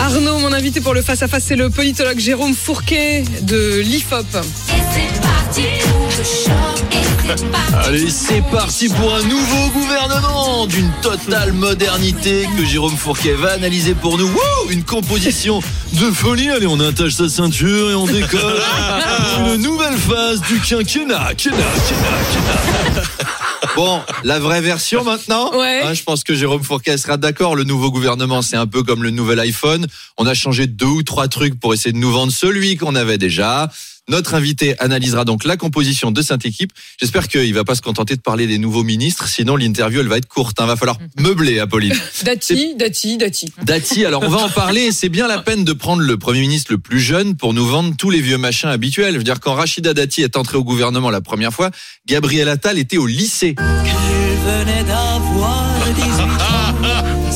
Arnaud, mon invité pour le face-à-face, c'est le politologue Jérôme Fourquet de l'IFOP. Allez, c'est parti pour un nouveau gouvernement d'une totale modernité que Jérôme Fourquet va analyser pour nous. Wouh, une composition de folie. Allez, on attache sa ceinture et on décolle une nouvelle phase du quinquennat. Quinquennat, quinquennat, quinquennat. Bon, la vraie version maintenant. Ouais. Hein, je pense que Jérôme Fourquet sera d'accord. Le nouveau gouvernement, c'est un peu comme le nouvel iPhone. On a changé deux ou trois trucs pour essayer de nous vendre celui qu'on avait déjà. Notre invité analysera donc la composition de cette équipe. J'espère qu'il va pas se contenter de parler des nouveaux ministres, sinon l'interview elle va être courte. Il va falloir meubler, Apolline. Dati, Dati, Dati. Dati, alors on va en parler. C'est bien la peine de prendre le Premier ministre le plus jeune pour nous vendre tous les vieux machins habituels. Je veux dire, quand Rachida Dati est entrée au gouvernement la première fois, Gabriel Attal était au lycée.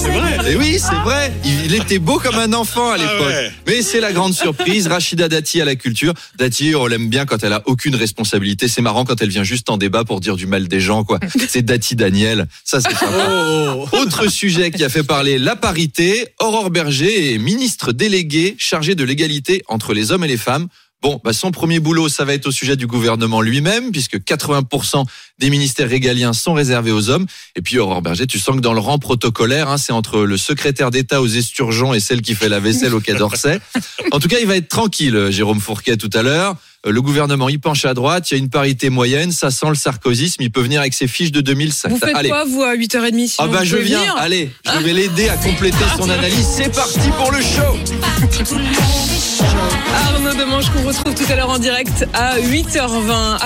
C'est vrai. Et oui, c'est vrai. Il était beau comme un enfant à l'époque. ouais. Mais c'est la grande surprise. Rachida Dati à la culture. Dati, on l'aime bien quand elle a aucune responsabilité. C'est marrant quand elle vient juste en débat pour dire du mal des gens, quoi. C'est Dati Daniel. Ça, c'est sympa. Autre sujet qui a fait parler la parité. Aurore Berger est ministre déléguée chargée de l'égalité entre les hommes et les femmes. Bon, bah son premier boulot, ça va être au sujet du gouvernement lui-même, puisque 80% des ministères régaliens sont réservés aux hommes. Et puis Aurore Berger, tu sens que dans le rang protocolaire, hein, c'est entre le secrétaire d'État aux esturgeons et celle qui fait la vaisselle au Quai d'Orsay. En tout cas, il va être tranquille, Jérôme Fourquet, tout à l'heure. Euh, Le gouvernement, il penche à droite, il y a une parité moyenne, ça sent le sarkozysme, il peut venir avec ses fiches de 2005. Vous faites Allez. quoi, vous, à 8h30 sinon Ah bah vous je viens, venir allez, je vais l'aider à compléter son analyse. C'est parti pour le show Arnaud Demanche qu'on retrouve tout à l'heure en direct à 8h20.